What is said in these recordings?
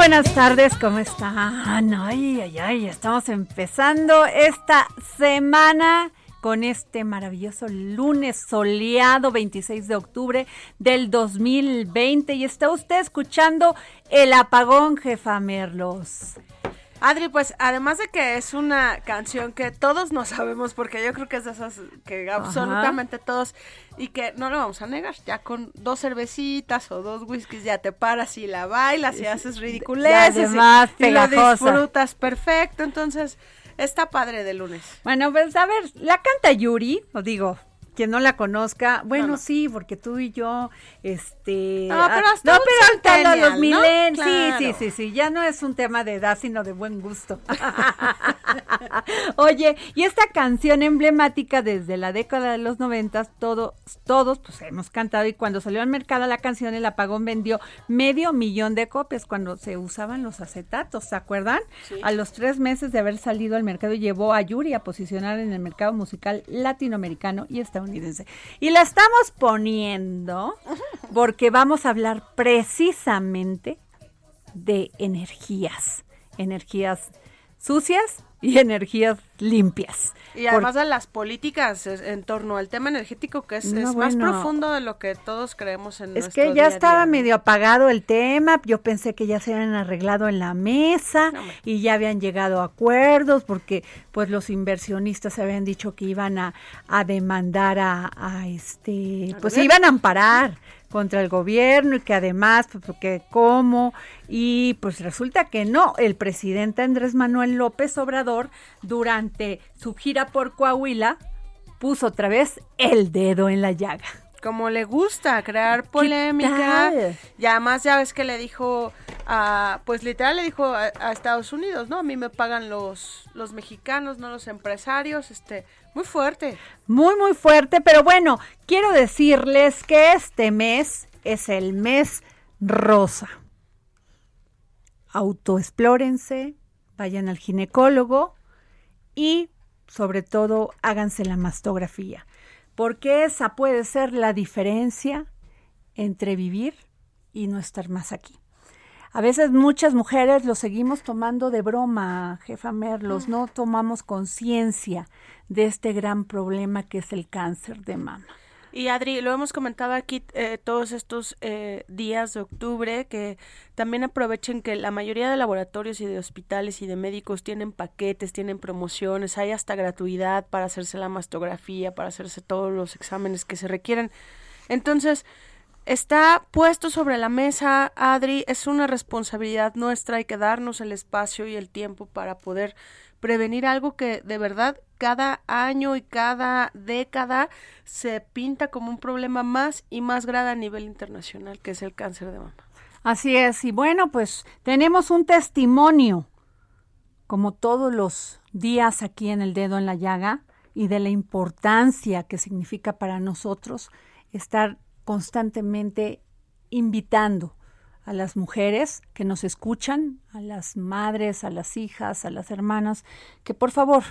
Buenas tardes, ¿cómo están? Ay, ay, ay, estamos empezando esta semana con este maravilloso lunes soleado 26 de octubre del 2020 y está usted escuchando El Apagón, jefa Merlos. Adri, pues además de que es una canción que todos no sabemos, porque yo creo que es de esas que absolutamente todos, y que no lo vamos a negar, ya con dos cervecitas o dos whiskies ya te paras y la bailas y haces ridiculeces y- además, y, lo disfrutas perfecto, entonces está padre de lunes. Bueno, pues a ver, la canta Yuri, os digo, quien no la conozca, bueno, No, no. sí, porque tú y yo, este... No, pero ah, no, pero hasta los milen, sí, sí, sí, sí, ya no es un tema de edad, sino de buen gusto. Oye, y esta canción emblemática desde la década de los noventas, todos, todos, pues hemos cantado y cuando salió al mercado la canción, el apagón vendió medio millón de copias cuando se usaban los acetatos, ¿se acuerdan? A los tres meses de haber salido al mercado llevó a Yuri a posicionar en el mercado musical latinoamericano y Y la estamos poniendo porque vamos a hablar precisamente de energías, energías sucias y energías limpias. Y además de las políticas en torno al tema energético, que es, No, es más profundo de lo que todos creemos en Es nuestro que ya estaba medio apagado el tema, yo pensé que ya se habían arreglado en la mesa No, y ya habían llegado a acuerdos porque pues los inversionistas habían dicho que iban a, a demandar a, a este, pues se iban a amparar contra el gobierno y que además, pues porque cómo, y pues resulta que no, el presidente Andrés Manuel López Obrador durante su gira por Coahuila puso otra vez el dedo en la llaga. como le gusta crear polémica y además ya ves que le dijo a pues literal le dijo a, a Estados Unidos no a mí me pagan los los mexicanos no los empresarios este muy fuerte Muy, muy fuerte, pero bueno, quiero decirles que este mes es el mes rosa. Autoexplórense, vayan al ginecólogo y sobre todo háganse la mastografía, porque esa puede ser la diferencia entre vivir y no estar más aquí. A veces muchas mujeres lo seguimos tomando de broma, jefa Merlos, no tomamos conciencia de este gran problema que es el cáncer de mama. Y Adri lo hemos comentado aquí eh, todos estos eh, días de octubre que también aprovechen que la mayoría de laboratorios y de hospitales y de médicos tienen paquetes tienen promociones hay hasta gratuidad para hacerse la mastografía para hacerse todos los exámenes que se requieren. Entonces Está puesto sobre la mesa, Adri, es una responsabilidad nuestra, hay que darnos el espacio y el tiempo para poder prevenir algo que de verdad cada año y cada década se pinta como un problema más y más grave a nivel internacional, que es el cáncer de mama. Así es, y bueno, pues tenemos un testimonio, como todos los días aquí en el dedo en la llaga, y de la importancia que significa para nosotros estar constantemente invitando a las mujeres que nos escuchan, a las madres, a las hijas, a las hermanas, que por favor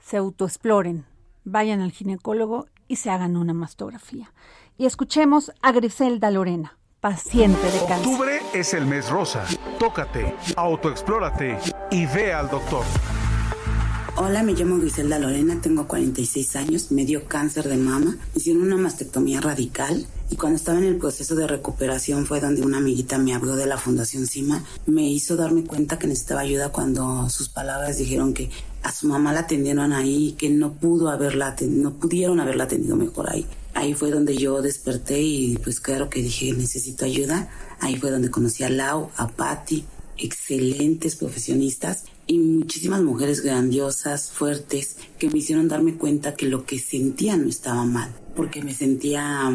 se autoexploren, vayan al ginecólogo y se hagan una mastografía. Y escuchemos a Griselda Lorena, paciente de cáncer. Octubre es el mes rosa. Tócate, autoexplórate y ve al doctor. Hola, me llamo Griselda Lorena, tengo 46 años, me dio cáncer de mama, hicieron una mastectomía radical y cuando estaba en el proceso de recuperación fue donde una amiguita me habló de la Fundación CIMA, me hizo darme cuenta que necesitaba ayuda cuando sus palabras dijeron que a su mamá la atendieron ahí, que no pudo haberla no pudieron haberla atendido mejor ahí. Ahí fue donde yo desperté y pues claro que dije necesito ayuda. Ahí fue donde conocí a Lau, a Patti, excelentes profesionistas y muchísimas mujeres grandiosas, fuertes, que me hicieron darme cuenta que lo que sentía no estaba mal, porque me sentía,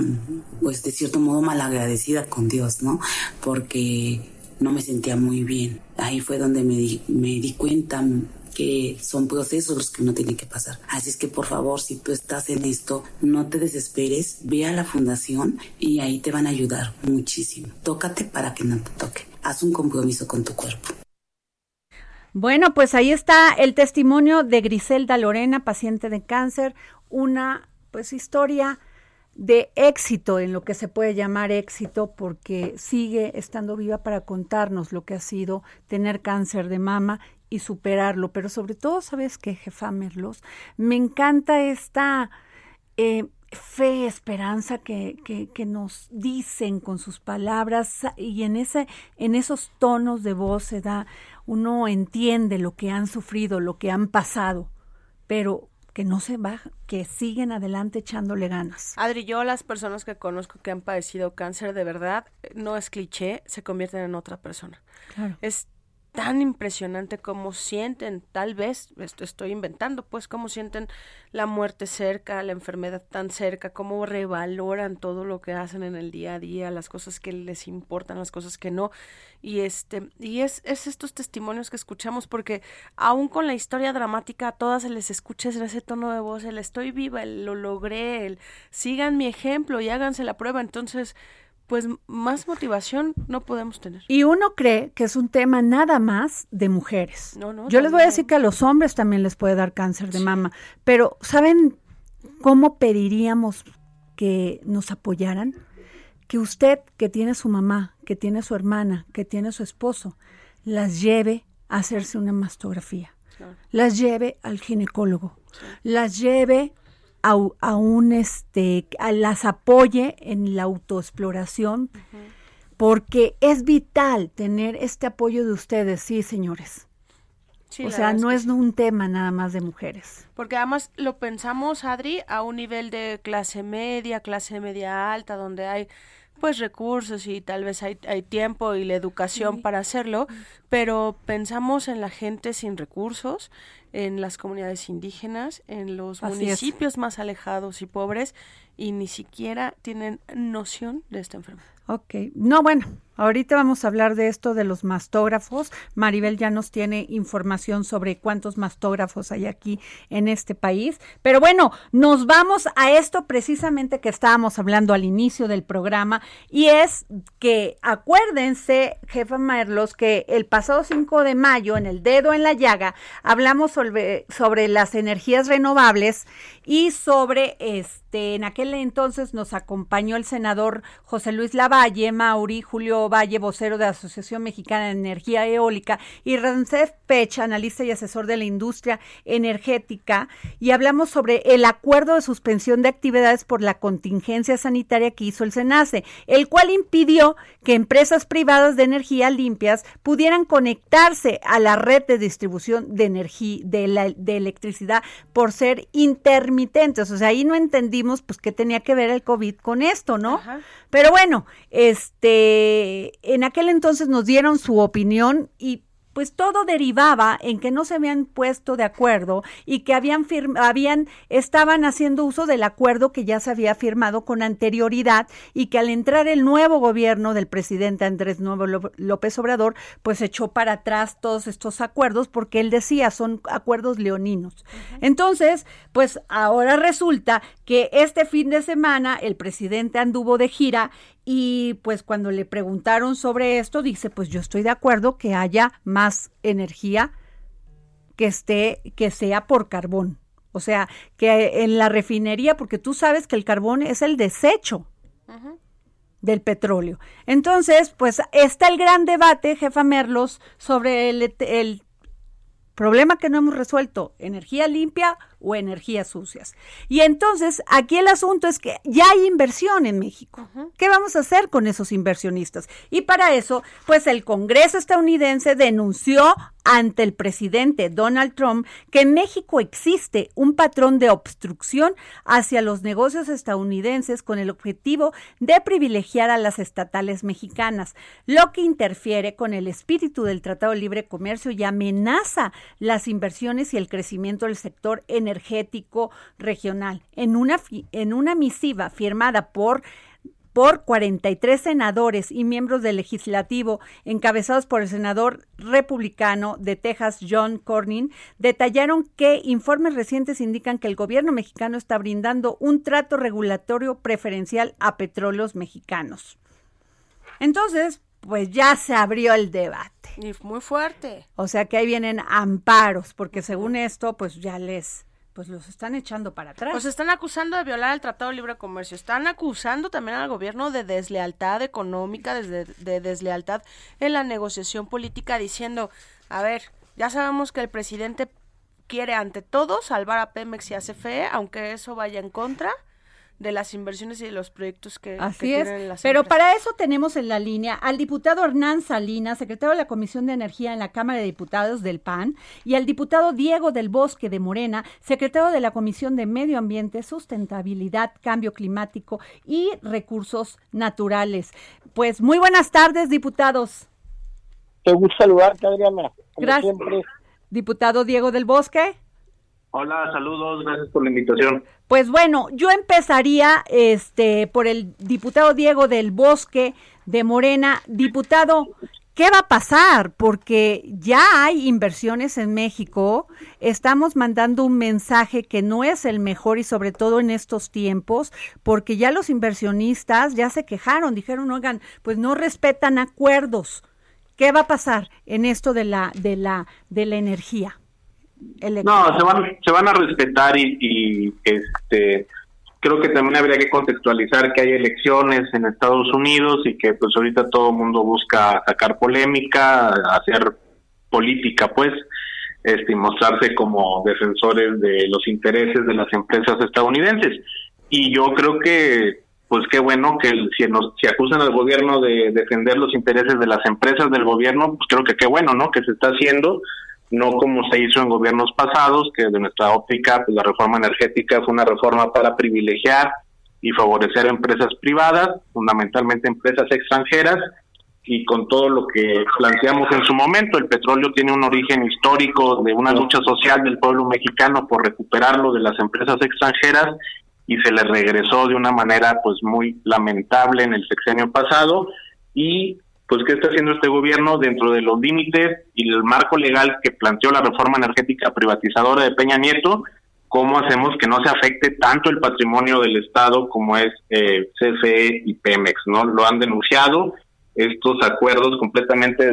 pues de cierto modo, malagradecida con Dios, ¿no? Porque no me sentía muy bien. Ahí fue donde me di, me di cuenta que son procesos los que uno tiene que pasar. Así es que por favor, si tú estás en esto, no te desesperes, ve a la fundación y ahí te van a ayudar muchísimo. Tócate para que no te toque. Haz un compromiso con tu cuerpo. Bueno, pues ahí está el testimonio de Griselda Lorena, paciente de cáncer, una pues historia de éxito en lo que se puede llamar éxito porque sigue estando viva para contarnos lo que ha sido tener cáncer de mama y superarlo, pero sobre todo, ¿sabes qué, jefa Merlos? Me encanta esta eh, fe, esperanza que, que, que, nos dicen con sus palabras y en, ese, en esos tonos de voz se da, uno entiende lo que han sufrido, lo que han pasado, pero que no se bajan, que siguen adelante echándole ganas. Adri, yo las personas que conozco que han padecido cáncer de verdad, no es cliché, se convierten en otra persona. Claro. Es tan impresionante como sienten, tal vez, esto estoy inventando, pues cómo sienten la muerte cerca, la enfermedad tan cerca, cómo revaloran todo lo que hacen en el día a día, las cosas que les importan, las cosas que no. Y este, y es, es estos testimonios que escuchamos, porque aún con la historia dramática, a todas se les escucha ese tono de voz, el estoy viva, el lo logré, el sigan mi ejemplo y háganse la prueba. Entonces, pues más motivación no podemos tener. Y uno cree que es un tema nada más de mujeres. No, no, Yo les voy a decir que a los hombres también les puede dar cáncer de mama, pero ¿saben cómo pediríamos que nos apoyaran? Que usted, que tiene su mamá, que tiene su hermana, que tiene su esposo, las lleve a hacerse una mastografía, Claro. las lleve al ginecólogo, las lleve a, a un este a las apoye en la autoexploración porque es vital tener este apoyo de ustedes, sí, señores. Sí, o sea, es no que es un tema nada más de mujeres. Porque además lo pensamos, Adri, a un nivel de clase media, clase media alta, donde hay pues recursos y tal vez hay, hay tiempo y la educación para hacerlo, pero pensamos en la gente sin recursos, en las comunidades indígenas, en los Así es. municipios más alejados y pobres, y ni siquiera tienen noción de esta enfermedad. Ok, no, bueno, ahorita vamos a hablar de esto de los mastógrafos. Maribel ya nos tiene información sobre cuántos mastógrafos hay aquí en este país. Pero bueno, nos vamos a esto precisamente que estábamos hablando al inicio del programa y es que acuérdense, jefa Merlos, que el pasado 5 de mayo en el dedo en la llaga hablamos sobre, sobre las energías renovables y sobre este, en aquel entonces nos acompañó el senador José Luis Lavalle, Mauri, Julio Valle, vocero de la Asociación Mexicana de Energía Eólica, y Rancef Pech, analista y asesor de la industria energética, y hablamos sobre el acuerdo de suspensión de actividades por la contingencia sanitaria que hizo el SENACE, el cual impidió que empresas privadas de energía limpias pudieran conectarse a la red de distribución de energía, de, la, de electricidad, por ser intermitentes. O sea, ahí no entendimos pues qué tenía que ver el COVID con esto, ¿no? Ajá. Pero bueno, este, en aquel entonces nos dieron su opinión y pues todo derivaba en que no se habían puesto de acuerdo y que habían habían estaban haciendo uso del acuerdo que ya se había firmado con anterioridad y que al entrar el nuevo gobierno del presidente Andrés Nuevo López Obrador, pues echó para atrás todos estos acuerdos porque él decía son acuerdos leoninos. Entonces, pues ahora resulta que este fin de semana el presidente anduvo de gira y pues cuando le preguntaron sobre esto, dice, pues yo estoy de acuerdo que haya más energía que esté, que sea por carbón. O sea, que en la refinería, porque tú sabes que el carbón es el desecho del petróleo. Entonces, pues está el gran debate, jefa Merlos, sobre el, el problema que no hemos resuelto, energía limpia o energías sucias. Y entonces, aquí el asunto es que ya hay inversión en México. ¿Qué vamos a hacer con esos inversionistas? Y para eso, pues el Congreso estadounidense denunció ante el presidente Donald Trump que en México existe un patrón de obstrucción hacia los negocios estadounidenses con el objetivo de privilegiar a las estatales mexicanas, lo que interfiere con el espíritu del Tratado de Libre Comercio y amenaza las inversiones y el crecimiento del sector energético energético regional. En una, en una misiva firmada por por 43 senadores y miembros del legislativo, encabezados por el senador republicano de Texas, John Cornyn, detallaron que informes recientes indican que el gobierno mexicano está brindando un trato regulatorio preferencial a petróleos mexicanos. Entonces, pues ya se abrió el debate. Y muy fuerte. O sea que ahí vienen amparos, porque según esto, pues ya les pues los están echando para atrás. Pues están acusando de violar el Tratado de Libre Comercio. Están acusando también al gobierno de deslealtad económica, de, de deslealtad en la negociación política, diciendo, a ver, ya sabemos que el presidente quiere ante todo salvar a Pemex y a CFE, aunque eso vaya en contra de las inversiones y de los proyectos que, Así es. Pero para eso tenemos en la línea al diputado Hernán Salinas, secretario de la Comisión de Energía en la Cámara de Diputados del PAN, y al diputado Diego del Bosque de Morena, secretario de la Comisión de Medio Ambiente, Sustentabilidad, Cambio Climático y Recursos Naturales. Pues muy buenas tardes, diputados. Te gusta saludarte, Adriana. Gracias. Diputado Diego del Bosque. Hola, saludos, gracias por la invitación. Pues bueno, yo empezaría este por el diputado Diego del Bosque de Morena. Diputado, ¿qué va a pasar? Porque ya hay inversiones en México, estamos mandando un mensaje que no es el mejor y sobre todo en estos tiempos, porque ya los inversionistas ya se quejaron, dijeron, "Oigan, pues no respetan acuerdos." ¿Qué va a pasar en esto de la de la de la energía? No, se van, se van a respetar y, este creo que también habría que contextualizar que hay elecciones en Estados Unidos y que pues ahorita todo el mundo busca sacar polémica, hacer política pues, este, y mostrarse como defensores de los intereses de las empresas estadounidenses. Y yo creo que pues qué bueno que si nos si acusan al gobierno de defender los intereses de las empresas del gobierno, pues creo que qué bueno, ¿no? Que se está haciendo no como se hizo en gobiernos pasados, que de nuestra óptica pues, la reforma energética fue una reforma para privilegiar y favorecer empresas privadas, fundamentalmente empresas extranjeras, y con todo lo que planteamos en su momento, el petróleo tiene un origen histórico de una lucha social del pueblo mexicano por recuperarlo de las empresas extranjeras y se le regresó de una manera pues muy lamentable en el sexenio pasado y pues qué está haciendo este gobierno dentro de los límites y el marco legal que planteó la reforma energética privatizadora de Peña Nieto, cómo hacemos que no se afecte tanto el patrimonio del Estado como es eh, CFE y Pemex, ¿no? Lo han denunciado. Estos acuerdos completamente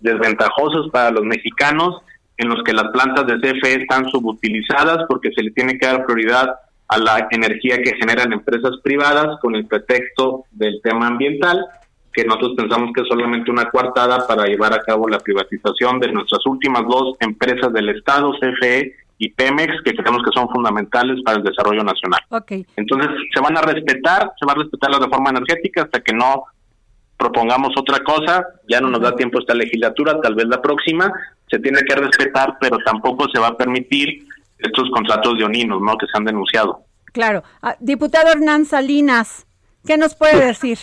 desventajosos para los mexicanos en los que las plantas de CFE están subutilizadas porque se le tiene que dar prioridad a la energía que generan empresas privadas con el pretexto del tema ambiental que nosotros pensamos que es solamente una coartada para llevar a cabo la privatización de nuestras últimas dos empresas del Estado, CFE y Pemex, que creemos que son fundamentales para el desarrollo nacional. Okay. Entonces, se van a respetar, se va a respetar la reforma energética hasta que no propongamos otra cosa, ya no nos da tiempo esta legislatura, tal vez la próxima, se tiene que respetar, pero tampoco se va a permitir estos contratos de oninos, ¿no?, que se han denunciado. Claro. Ah, diputado Hernán Salinas, ¿qué nos puede decir?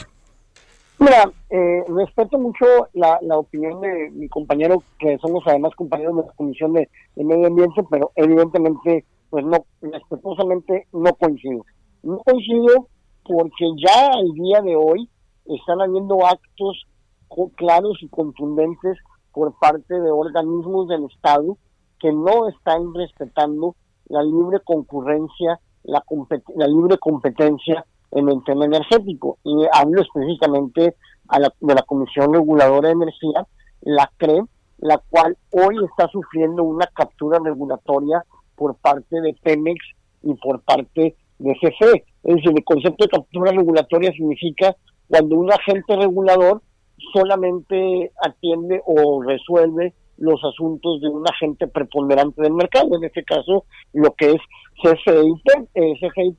Mira, eh, respeto mucho la, la opinión de mi compañero, que somos además compañeros de la Comisión de, Medio Ambiente, pero evidentemente, pues no, respetuosamente no coincido. No coincido porque ya al día de hoy están habiendo actos claros y contundentes por parte de organismos del Estado que no están respetando la libre concurrencia, la, la libre competencia en el tema energético. Y hablo específicamente a la, de la Comisión Reguladora de Energía, la CRE, la cual hoy está sufriendo una captura regulatoria por parte de Pemex y por parte de CFE. Es decir, el concepto de captura regulatoria significa cuando un agente regulador solamente atiende o resuelve los asuntos de un agente preponderante del mercado, en este caso lo que es Pe- eh, CFE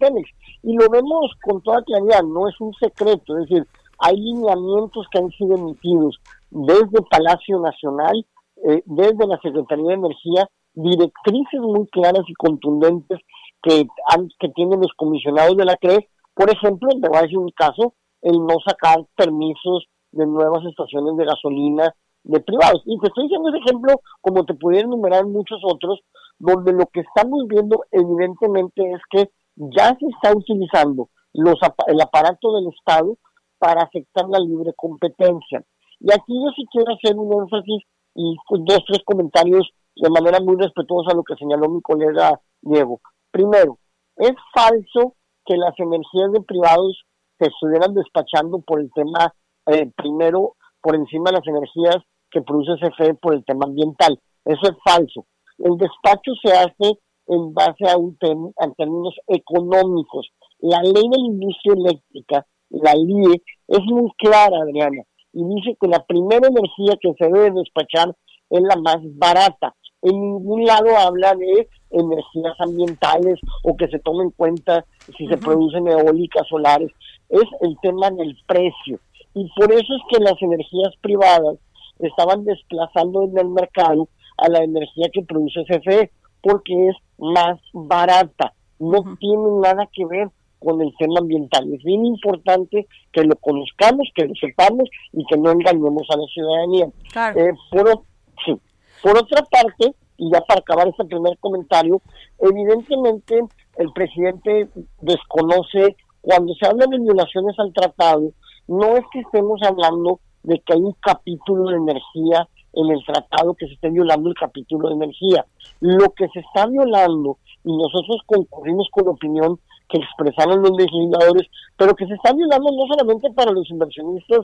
y lo vemos con toda claridad, no es un secreto, es decir, hay lineamientos que han sido emitidos desde Palacio Nacional, eh, desde la Secretaría de Energía, directrices muy claras y contundentes que, han- que tienen los comisionados de la CRES. Por ejemplo, te voy a decir un caso, el no sacar permisos de nuevas estaciones de gasolina de privados. Y te estoy diciendo ese ejemplo como te pudiera enumerar muchos otros, donde lo que estamos viendo evidentemente es que ya se está utilizando los, el aparato del Estado para afectar la libre competencia. Y aquí yo sí quiero hacer un énfasis y pues, dos, tres comentarios de manera muy respetuosa a lo que señaló mi colega Diego. Primero, es falso que las energías de privados se estuvieran despachando por el tema, eh, primero, por encima de las energías que produce CFE por el tema ambiental. Eso es falso. El despacho se hace en base a un tem- a términos económicos. La ley de la industria eléctrica, la LIE, es muy clara, Adriana, y dice que la primera energía que se debe despachar es la más barata. En ningún lado habla de energías ambientales o que se tome en cuenta si se producen eólicas solares. Es el tema del precio. Y por eso es que las energías privadas estaban desplazando en el mercado a la energía que produce CFE porque es más barata. No tiene nada que ver con el tema ambiental. Es bien importante que lo conozcamos, que lo sepamos y que no engañemos a la ciudadanía. Claro. Eh, por, o- sí. por otra parte, y ya para acabar este primer comentario, evidentemente el presidente desconoce, cuando se habla de violaciones al tratado, no es que estemos hablando de que hay un capítulo de energía en el tratado que se esté violando el capítulo de energía. Lo que se está violando, y nosotros concurrimos con la opinión que expresaron los legisladores, pero que se está violando no solamente para los inversionistas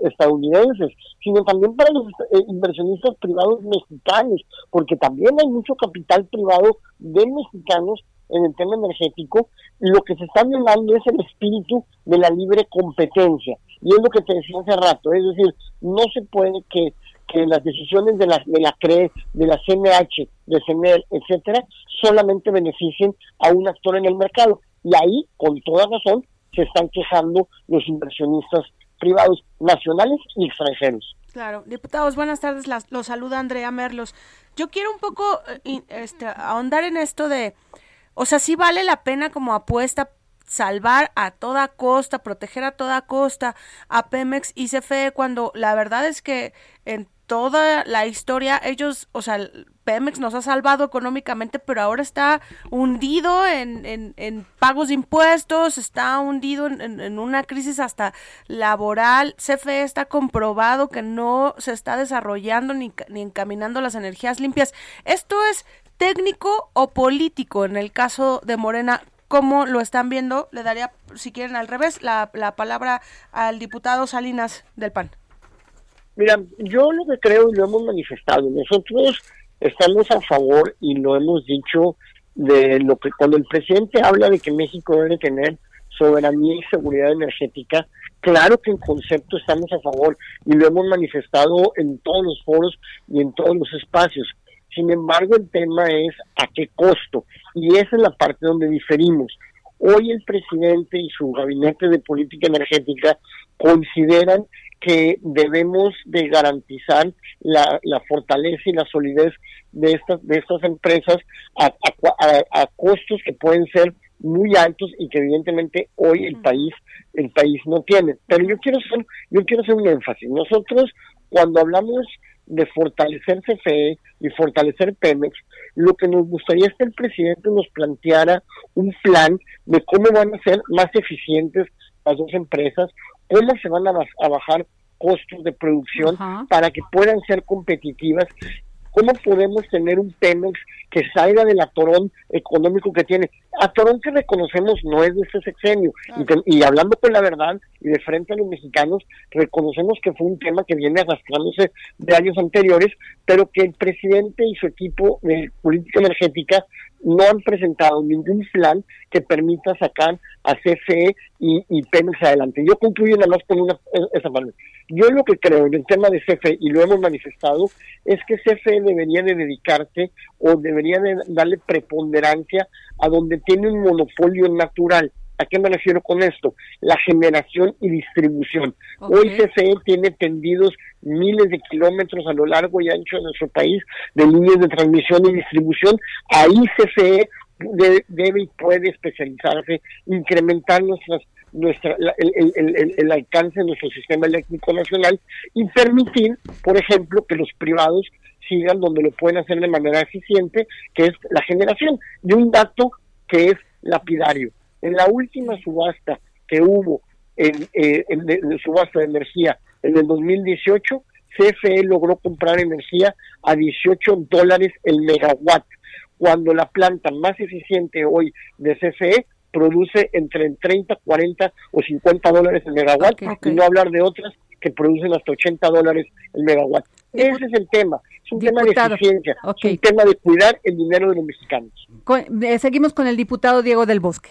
estadounidenses, sino también para los eh, inversionistas privados mexicanos, porque también hay mucho capital privado de mexicanos en el tema energético, lo que se está violando es el espíritu de la libre competencia. Y es lo que te decía hace rato, es decir, no se puede que, que las decisiones de la, de la CRE, de la CNH, de CNEL, etcétera, solamente beneficien a un actor en el mercado. Y ahí, con toda razón, se están quejando los inversionistas privados nacionales y extranjeros. Claro, diputados, buenas tardes. Las, los saluda Andrea Merlos. Yo quiero un poco eh, este, ahondar en esto de, o sea, sí vale la pena como apuesta salvar a toda costa, proteger a toda costa a Pemex y CFE cuando la verdad es que en toda la historia ellos, o sea, Pemex nos ha salvado económicamente, pero ahora está hundido en, en, en pagos de impuestos, está hundido en, en- una crisis hasta laboral. CFE está comprobado que no se está desarrollando ni, ni encaminando las energías limpias. ¿Esto es técnico o político en el caso de Morena? ¿Cómo lo están viendo? Le daría, si quieren, al revés, la, la palabra al diputado Salinas del PAN. Mira, yo lo que creo y lo hemos manifestado, nosotros estamos a favor y lo hemos dicho de lo que cuando el presidente habla de que México debe tener soberanía y seguridad energética, claro que en concepto estamos a favor y lo hemos manifestado en todos los foros y en todos los espacios. Sin embargo, el tema es a qué costo y esa es la parte donde diferimos. Hoy el presidente y su gabinete de política energética consideran que debemos de garantizar la, la fortaleza y la solidez de estas de estas empresas a, a cua- a- a costos que pueden ser muy altos y que evidentemente hoy el país el país no tiene. Pero yo quiero hacer yo quiero hacer un énfasis. Nosotros cuando hablamos de fortalecer CFE y fortalecer Pemex, lo que nos gustaría es que el presidente nos planteara un plan de cómo van a ser más eficientes las dos empresas, cómo se van a, bajar costos de producción para que puedan ser competitivas. ¿Cómo podemos tener un Pemex que salga del atorón económico que tiene? Atorón que reconocemos no es de este sexenio. Y, te- y hablando con la verdad y de frente a los mexicanos, reconocemos que fue un tema que viene arrastrándose de años anteriores, pero que el presidente y su equipo de política energética no han presentado ningún plan que permita sacar a CFE y, y Pemex adelante. Yo concluyo nada más con una, esa parte. Yo lo que creo en el tema de CFE, y lo hemos manifestado, es que CFE debería de dedicarse o debería de darle preponderancia a donde tiene un monopolio natural. ¿A qué me refiero con esto? La generación y distribución. Hoy CFE tiene tendidos miles de kilómetros a lo largo y ancho de nuestro país de líneas de transmisión y distribución. Ahí de- debe y puede especializarse, incrementar nuestras nuestra la- el, el- el- alcance de nuestro sistema eléctrico nacional y permitir, por ejemplo, que los privados sigan donde lo pueden hacer de manera eficiente, que es la generación de un dato que es lapidario. En la última subasta que hubo en, eh, en subasta de energía en el 2018, CFE logró comprar energía a 18 dólares el megawatt, cuando la planta más eficiente hoy de CFE produce entre 30, 40 o 50 dólares el megawatt, Ok. y no hablar de otras que producen hasta 80 dólares el megawatt. Ese es el tema, es un tema de Diputado, eficiencia, ok. es un tema de cuidar el dinero de los mexicanos. Con- eh, seguimos con el diputado Diego del Bosque.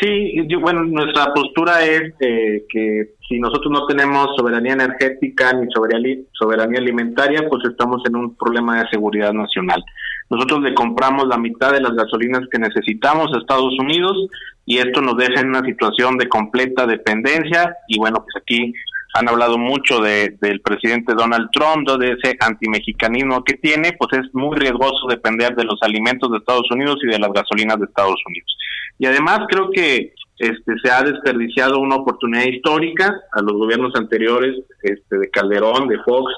Sí, yo- bueno, nuestra postura es eh, que si nosotros no tenemos soberanía energética ni soberanía, soberanía alimentaria, pues estamos en un problema de seguridad nacional. Nosotros le compramos la mitad de las gasolinas que necesitamos a Estados Unidos y esto nos deja en una situación de completa dependencia y bueno, pues aquí han hablado mucho de, del presidente Donald Trump, de ese antimexicanismo que tiene, pues es muy riesgoso depender de los alimentos de Estados Unidos y de las gasolinas de Estados Unidos. Y además creo que este se ha desperdiciado una oportunidad histórica a los gobiernos anteriores, este de Calderón, de Fox,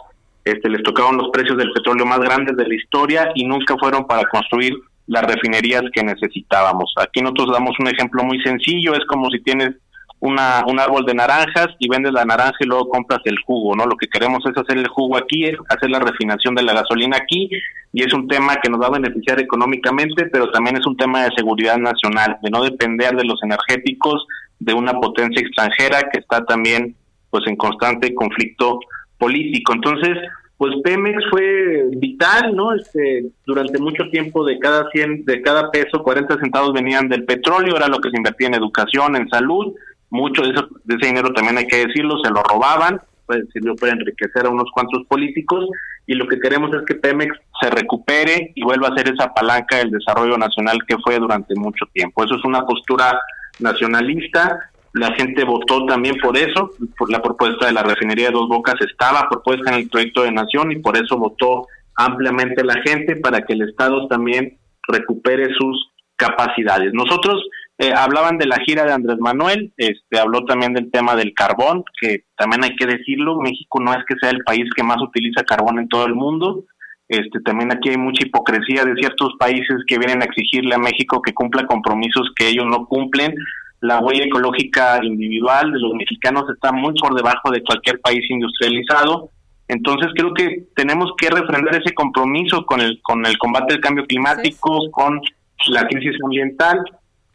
este les tocaron los precios del petróleo más grandes de la historia y nunca fueron para construir las refinerías que necesitábamos. Aquí nosotros damos un ejemplo muy sencillo, es como si tienes una, un árbol de naranjas y vendes la naranja y luego compras el jugo, ¿no? Lo que queremos es hacer el jugo aquí, es hacer la refinación de la gasolina aquí y es un tema que nos va a beneficiar económicamente, pero también es un tema de seguridad nacional, de no depender de los energéticos de una potencia extranjera que está también pues en constante conflicto político. Entonces, pues Pemex fue vital, ¿no? Este, durante mucho tiempo de cada 100, de cada peso, 40 centavos venían del petróleo, era lo que se invertía en educación, en salud, mucho de, eso, de ese dinero también hay que decirlo, se lo robaban, pues, sirvió para enriquecer a unos cuantos políticos y lo que queremos es que Pemex se recupere y vuelva a ser esa palanca del desarrollo nacional que fue durante mucho tiempo. Eso es una postura nacionalista, la gente votó también por eso, por la propuesta de la refinería de Dos Bocas estaba propuesta en el proyecto de nación y por eso votó ampliamente la gente para que el Estado también recupere sus capacidades. Nosotros eh, hablaban de la gira de Andrés Manuel, este habló también del tema del carbón, que también hay que decirlo, México no es que sea el país que más utiliza carbón en todo el mundo, este también aquí hay mucha hipocresía de ciertos países que vienen a exigirle a México que cumpla compromisos que ellos no cumplen. La huella ecológica individual de los mexicanos está muy por debajo de cualquier país industrializado. Entonces creo que tenemos que refrendar ese compromiso con el con el combate al cambio climático, con la crisis ambiental,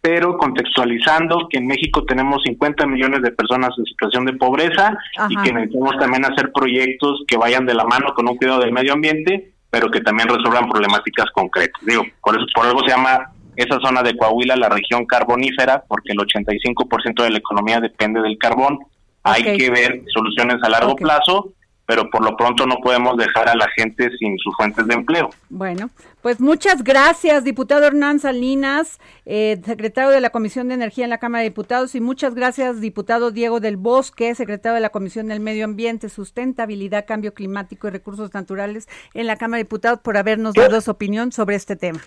pero contextualizando que en México tenemos 50 millones de personas en situación de pobreza y que necesitamos también hacer proyectos que vayan de la mano con un cuidado del medio ambiente, pero que también resuelvan problemáticas concretas. Digo, por eso por algo se llama esa zona de Coahuila la región carbonífera, porque el 85% de la economía depende del carbón. Hay que ver soluciones a largo plazo, pero por lo pronto no podemos dejar a la gente sin sus fuentes de empleo. Bueno, pues muchas gracias, diputado Hernán Salinas, eh, secretario de la Comisión de Energía en la Cámara de Diputados, y muchas gracias, diputado Diego del Bosque, secretario de la Comisión del Medio Ambiente, Sustentabilidad, Cambio Climático y Recursos Naturales en la Cámara de Diputados, por habernos dado su opinión sobre este tema.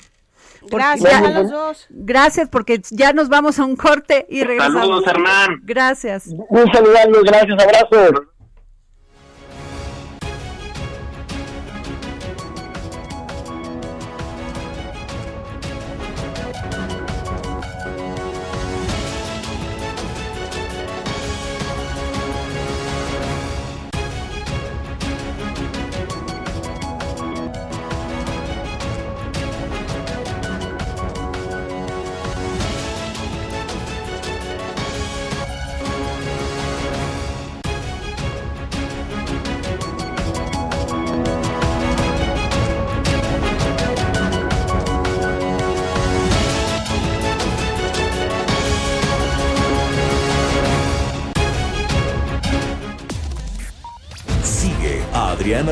Gracias a los dos. Gracias, porque ya nos vamos a un corte y regresamos. Saludos, Hernán. Gracias. Un saludarlos, gracias, abrazo.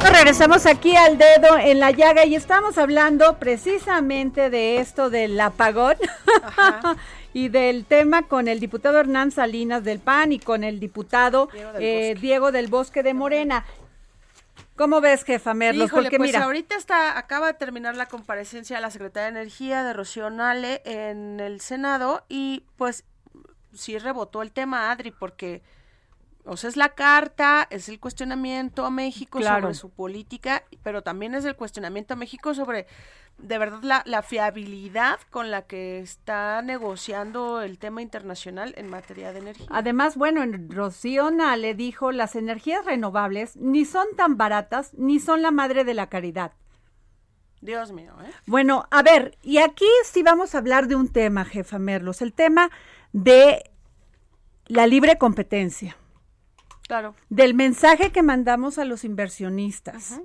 Regresamos aquí al dedo en la llaga y estamos hablando precisamente de esto del apagón y del tema con el diputado Hernán Salinas del PAN y con el diputado Diego del eh, Bosque. Diego del Bosque de Morena. ¿Cómo ves, jefa Merlos? Híjole, Porque pues mira, ahorita está, acaba de terminar la comparecencia de la Secretaría de Energía de Rocío Nale en el Senado y pues sí rebotó el tema, Adri, porque o sea, es la carta, es el cuestionamiento a México Claro. sobre su política, pero también es el cuestionamiento a México sobre de verdad la, la fiabilidad con la que está negociando el tema internacional en materia de energía. Además, bueno, en Rocío le dijo, las energías renovables ni son tan baratas ni son la madre de la caridad. Dios mío, ¿eh? Bueno, a ver, y aquí sí vamos a hablar de un tema, jefa Merlos, el tema de la libre competencia, Claro. del mensaje que mandamos a los inversionistas,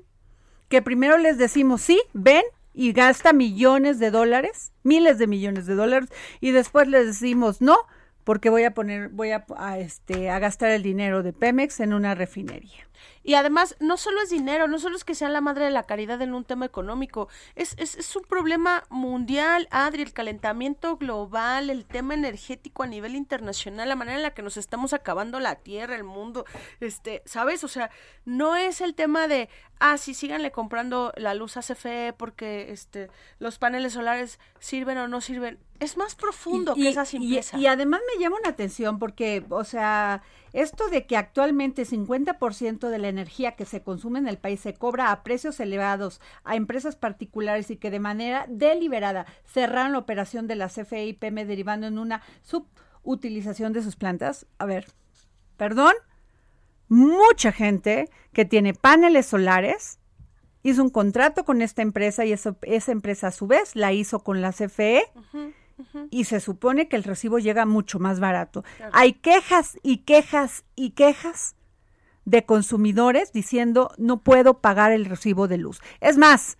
que primero les decimos, sí, ven y gasta millones de dólares, miles de millones de dólares, y después les decimos, no, porque voy a poner, voy a, a, este, a gastar el dinero de Pemex en una refinería. Y además, no solo es dinero, no solo es que sean la madre de la caridad en un tema económico, es, es, es un problema mundial, Adri, el calentamiento global, el tema energético a nivel internacional, la manera en la que nos estamos acabando la tierra, el mundo, este, ¿sabes? O sea, no es el tema de, ah, sí, síganle comprando la luz a CFE porque este, los paneles solares sirven o no sirven. Es más profundo que esa simpleza. Y, además me llama una atención porque, o sea, esto de que actualmente 50% de la energía que se consume en el país se cobra a precios elevados a empresas particulares y que de manera deliberada cerraron la operación de la CFE y PM derivando en una subutilización de sus plantas. A ver, perdón, mucha gente que tiene paneles solares hizo un contrato con esta empresa y eso, esa empresa a su vez la hizo con la CFE y se supone que el recibo llega mucho más barato. Claro. Hay quejas y quejas y quejas de consumidores diciendo no puedo pagar el recibo de luz. Es más,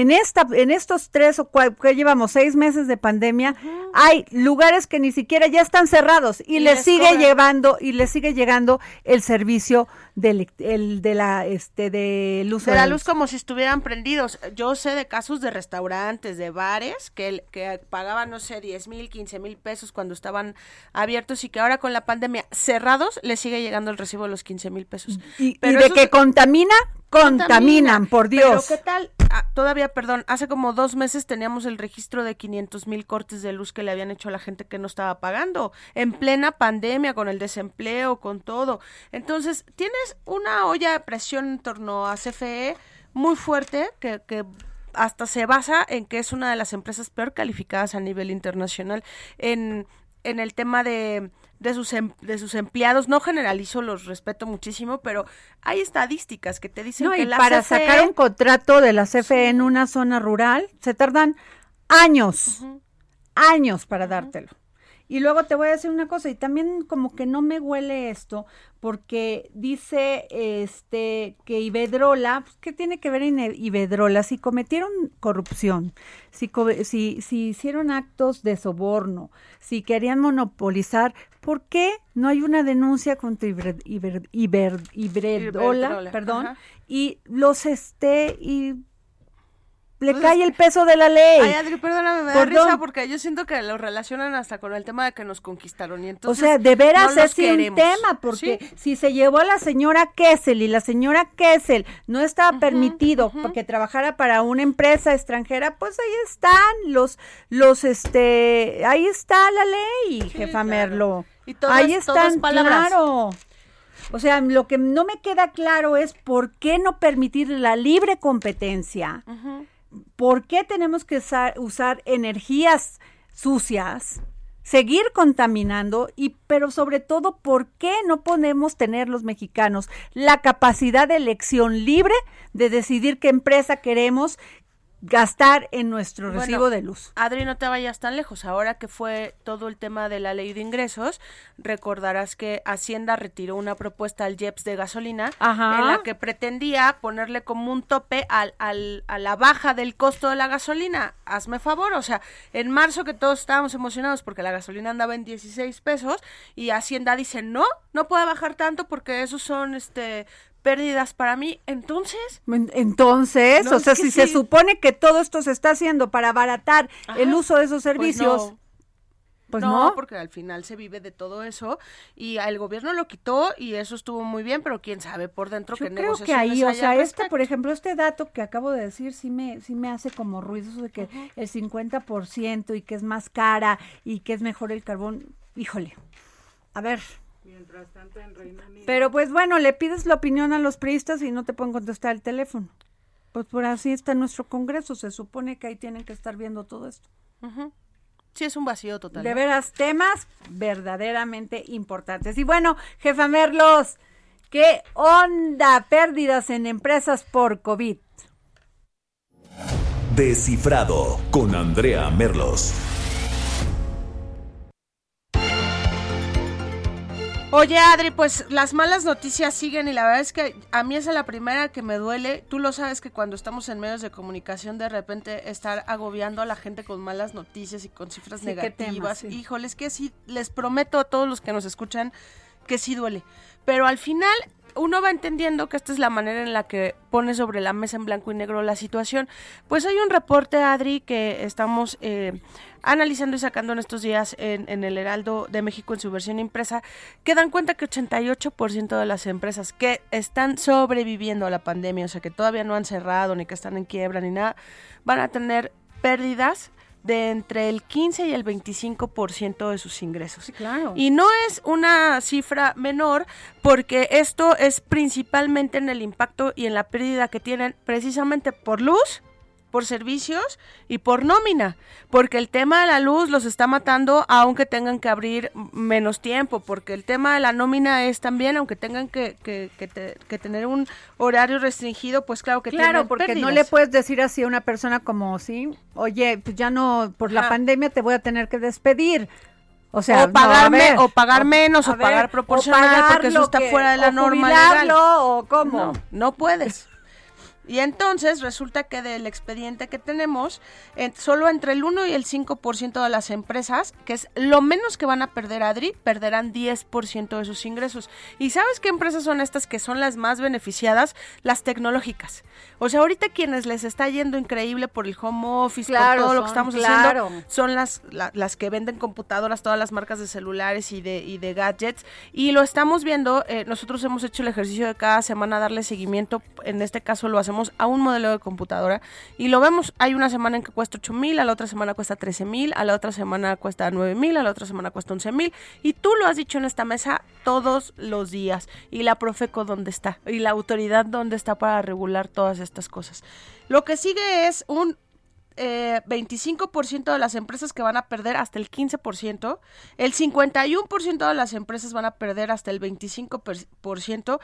en esta, en estos tres o cuatro, que llevamos seis meses de pandemia, hay lugares que ni siquiera ya están cerrados y, Y les, sigue cobran. llevando y les sigue llegando el servicio de, elec- el, de la este de luz de la luz como si estuvieran prendidos. Yo sé de casos de restaurantes, de bares, que, que pagaban, no sé, 10 mil, 15 mil pesos cuando estaban abiertos y que ahora con la pandemia cerrados les sigue llegando el recibo de los 15 mil pesos. y, de que contamina, contaminan, por Dios. Pero ¿qué tal? Ah, todavía, perdón, hace como dos meses teníamos el registro de 500 mil cortes de luz que le habían hecho a la gente que no estaba pagando, en plena pandemia, con el desempleo, con todo. Entonces, tienes una olla de presión en torno a CFE muy fuerte que, que hasta se basa en que es una de las empresas peor calificadas a nivel internacional en, en el tema de de sus, em- de sus empleados. No generalizo, los respeto muchísimo, pero hay estadísticas que te dicen No, que y la para CFE sacar un contrato de la CFE en una zona rural se tardan años, años para dártelo. Y luego te voy a decir una cosa, y también como que no me huele esto, porque dice este que Iberdrola, pues, ¿qué tiene que ver en Iberdrola? Si cometieron corrupción, si, si, si hicieron actos de soborno, si querían monopolizar, ¿por qué no hay una denuncia contra Iber, Iber- Iber- Iberdrola, Iberdrola, perdón, ajá. y los esté y le cae el peso de la ley? Ay, Adri, perdóname, me da ¿Por risa porque yo siento que lo relacionan hasta con el tema de que nos conquistaron y O entonces sea, de veras no es un tema, porque Sí. si se llevó a la señora Kessel y la señora Kessel no estaba permitido que trabajara para una empresa extranjera, pues ahí están los, los, este, ahí está la ley, jefa claro. Merlo. Y todo ahí están, palabras. claro. O sea, lo que no me queda claro es por qué no permitir la libre competencia. ¿Por qué tenemos que usar, energías sucias? Seguir contaminando y pero sobre todo ¿por qué no podemos tener los mexicanos la capacidad de elección libre de decidir qué empresa queremos gastar en nuestro Bueno, recibo de luz? Adri, no te vayas tan lejos. Ahora que fue todo el tema de la ley de ingresos, recordarás que Hacienda retiró una propuesta al IEPS de gasolina Ajá. en la que pretendía ponerle como un tope al, al- a la baja del costo de la gasolina. Hazme favor, o sea, en marzo que todos estábamos emocionados porque la gasolina andaba en 16 pesos y Hacienda dice, no, no puede bajar tanto porque esos son este pérdidas para mí. Entonces, En- Entonces, No, o sea, si se supone que todo esto se está haciendo para abaratar el uso de esos Pues servicios, no. pues no, no. porque al final se vive de todo eso y el gobierno lo quitó y eso estuvo muy bien, pero quién sabe por dentro Yo qué creo que ahí, o sea, este, por ejemplo, este dato que acabo de decir sí me, sí me hace como ruido, eso de que el 50% y que es más cara y que es mejor el carbón. Híjole, a ver. Pero pues bueno, le pides la opinión a los priistas y no te pueden contestar el teléfono. Pues por así está nuestro Congreso, se supone que ahí tienen que estar viendo todo esto. Sí, es un vacío total. De veras, temas verdaderamente importantes. Y bueno, jefa Merlos, ¿qué onda? Pérdidas en empresas por COVID. Descifrado con Andrea Merlos. Oye, Adri, pues las malas noticias siguen y la verdad es que a mí esa es la primera que me duele. Tú lo sabes que cuando estamos en medios de comunicación de repente estar agobiando a la gente con malas noticias y con cifras Sí, qué tema, negativas. sí. Híjole, es que sí, les prometo a todos los que nos escuchan que sí duele. Pero al final uno va entendiendo que esta es la manera en la que pone sobre la mesa en blanco y negro la situación. Pues hay un reporte, Adri, que estamos eh, analizando y sacando en estos días en, en el Heraldo de México en su versión impresa, que dan cuenta que 88% de las empresas que están sobreviviendo a la pandemia, o sea, que todavía no han cerrado, ni que están en quiebra, ni nada, van a tener pérdidas de entre el 15 y el 25% de sus ingresos. claro. Y no es una cifra menor porque esto es principalmente en el impacto y en la pérdida que tienen precisamente por luz, por servicios y por nómina, porque el tema de la luz los está matando aunque tengan que abrir menos tiempo, porque el tema de la nómina es también, aunque tengan que, que, que te- que tener un horario restringido, pues claro que Claro, porque no pérdidas. le puedes decir así a una persona como, sí, oye, pues ya no, por la pandemia te voy a tener que despedir. O sea, o pagar, no, ver, o pagar menos o pagar proporcional pagar porque eso está que- fuera de la o norma legal. jubilarlo, o cómo. No, no puedes. Y entonces resulta que del expediente que tenemos, en- solo entre el 1 y el 5% de las empresas, que es lo menos que van a perder Adri, perderán 10% de sus ingresos. ¿Y sabes qué empresas son estas que son las más beneficiadas? Las tecnológicas. O sea, ahorita quienes les está yendo increíble por el home office, Claro, por todo lo que estamos claro. haciendo, son las, la- las que venden computadoras, todas las marcas de celulares y de, y de gadgets. Y lo estamos viendo, eh, nosotros hemos hecho el ejercicio de cada semana darle seguimiento, en este caso lo hacemos a un modelo de computadora y lo vemos, hay una semana en que cuesta 8 mil, a la otra semana cuesta 13 mil, a la otra semana cuesta 9 mil, a la otra semana cuesta 11 mil. Y tú lo has dicho en esta mesa todos los días. Y la Profeco dónde está, y la autoridad dónde está para regular todas estas cosas. Lo que sigue es un eh, 25% de las empresas que van a perder hasta el 15%, el 51% de las empresas van a perder hasta el 25%,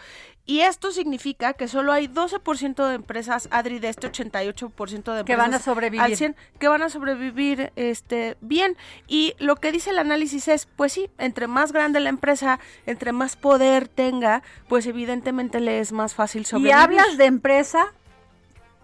y esto significa que solo hay 12% de empresas, Adri, de este 88% de empresas Que van a sobrevivir. al 100, que van a sobrevivir este, bien. Y lo que dice el análisis es, pues sí, entre más grande la empresa, entre más poder tenga, pues evidentemente le es más fácil Y sobrevivir. hablas de empresa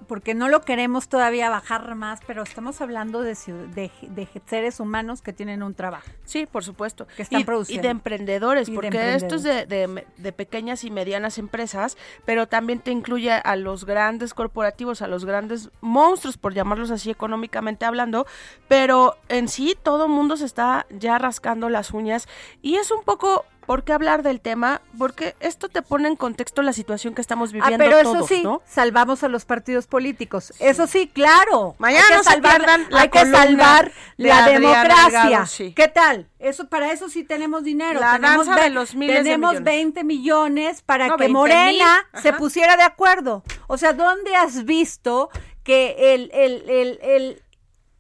porque no lo queremos todavía bajar más, pero estamos hablando de, de, de seres humanos que tienen un trabajo. Sí, por supuesto. Que están y, produciendo. y de emprendedores, Y de porque esto es de pequeñas y medianas empresas, pero también te incluye a los grandes corporativos, a los grandes monstruos, por llamarlos así económicamente hablando, pero en sí todo mundo se está ya rascando las uñas y es un poco... ¿Por qué hablar del tema? Porque esto te pone en contexto la situación que estamos viviendo ah, pero eso todos, sí, ¿no? salvamos a los partidos políticos. Eso sí, claro. Mañana Hay que salvar, la hay que salvar de la Adriana democracia. Delgado, sí. ¿Qué tal? Eso para eso sí tenemos dinero. La tenemos danza de los miles de millones. 20 millones para No, que 20 Morena se pusiera de acuerdo. O sea, ¿dónde has visto que el el el, el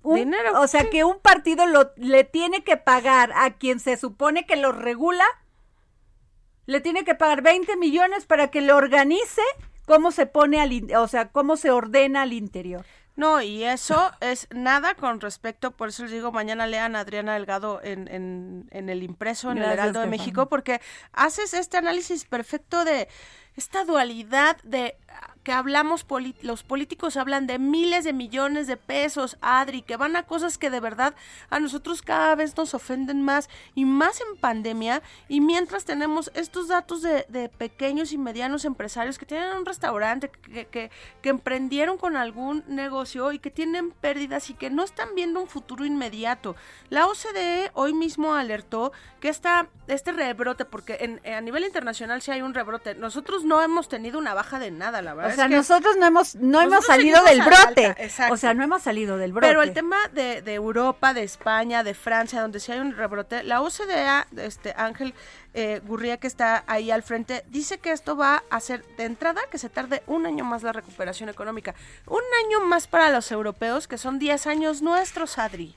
un- Dinero, o sea, sí. que un partido lo, le tiene que pagar a quien se supone que lo regula le tiene que pagar 20 millones para que le organice cómo se pone al, o sea, cómo se ordena al interior. No, y eso es nada con respecto, por eso les digo, mañana lean a Adriana Delgado en, en, en el impreso, en Gracias, el Heraldo de. México, porque haces este análisis perfecto de esta dualidad de que hablamos, los políticos hablan de miles de millones de pesos, Adri, que van a cosas que de verdad a nosotros cada vez nos ofenden más y más en pandemia, y mientras tenemos estos datos de, de pequeños y medianos empresarios que tienen un restaurante, que, que, que emprendieron con algún negocio y que tienen pérdidas y que no están viendo un futuro inmediato. La OCDE hoy mismo alertó que esta, este rebrote, porque en, a nivel internacional sí hay un rebrote, nosotros no hemos tenido una baja de nada, la verdad. O sea, nosotros no hemos no hemos salido del brote. alta, o sea, no hemos salido del brote. Pero el tema de, de Europa, de España, de Francia, donde sí hay un rebrote, la OCDE, este Ángel eh, Gurría que está ahí al frente, dice que esto va a hacer de entrada que se tarde un año más la recuperación económica. Un año más para los europeos, que son 10 años nuestros, Adri.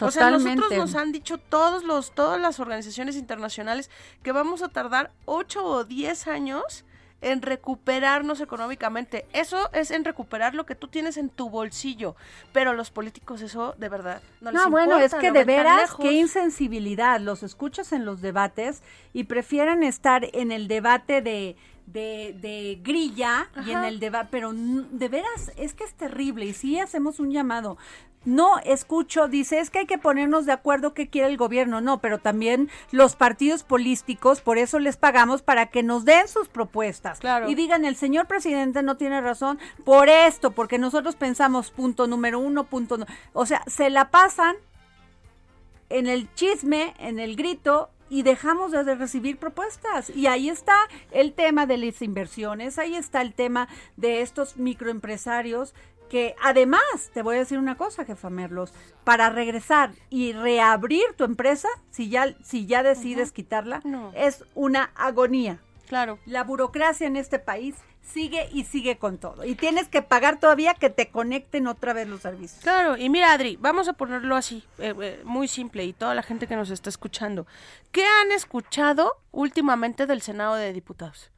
O sea, nosotros Totalmente. nos han dicho todos los, todas las organizaciones internacionales que vamos a tardar 8 o 10 años en recuperarnos económicamente. Eso es en recuperar lo que tú tienes en tu bolsillo. Pero los políticos eso de verdad no, les No, bueno, importa, es que lo de veras, qué insensibilidad. Los escuchas en los debates y prefieren estar en el debate de, de, de grilla y en el debate, pero de veras es que es terrible y sí hacemos un llamado. No escucho, dice, es que hay que ponernos de acuerdo qué quiere el gobierno, no, pero también los partidos políticos, por eso les pagamos para que nos den sus propuestas. Claro. Y digan, el señor presidente no tiene razón por esto, porque nosotros pensamos punto número uno, punto, no- o sea, se la pasan en el chisme, en el grito y dejamos de recibir propuestas. Y ahí está el tema de las inversiones, ahí está el tema de estos microempresarios que además, te voy a decir una cosa, jefa Merlos, para regresar y reabrir tu empresa, si ya, si ya decides quitarla, No. es una agonía. Claro. La burocracia en este país sigue y sigue con todo. Y tienes que pagar todavía que te conecten otra vez los servicios. Claro, y mira Adri, vamos a ponerlo así, eh, eh, muy simple, y toda la gente que nos está escuchando. ¿Qué han escuchado últimamente del Senado de Diputados?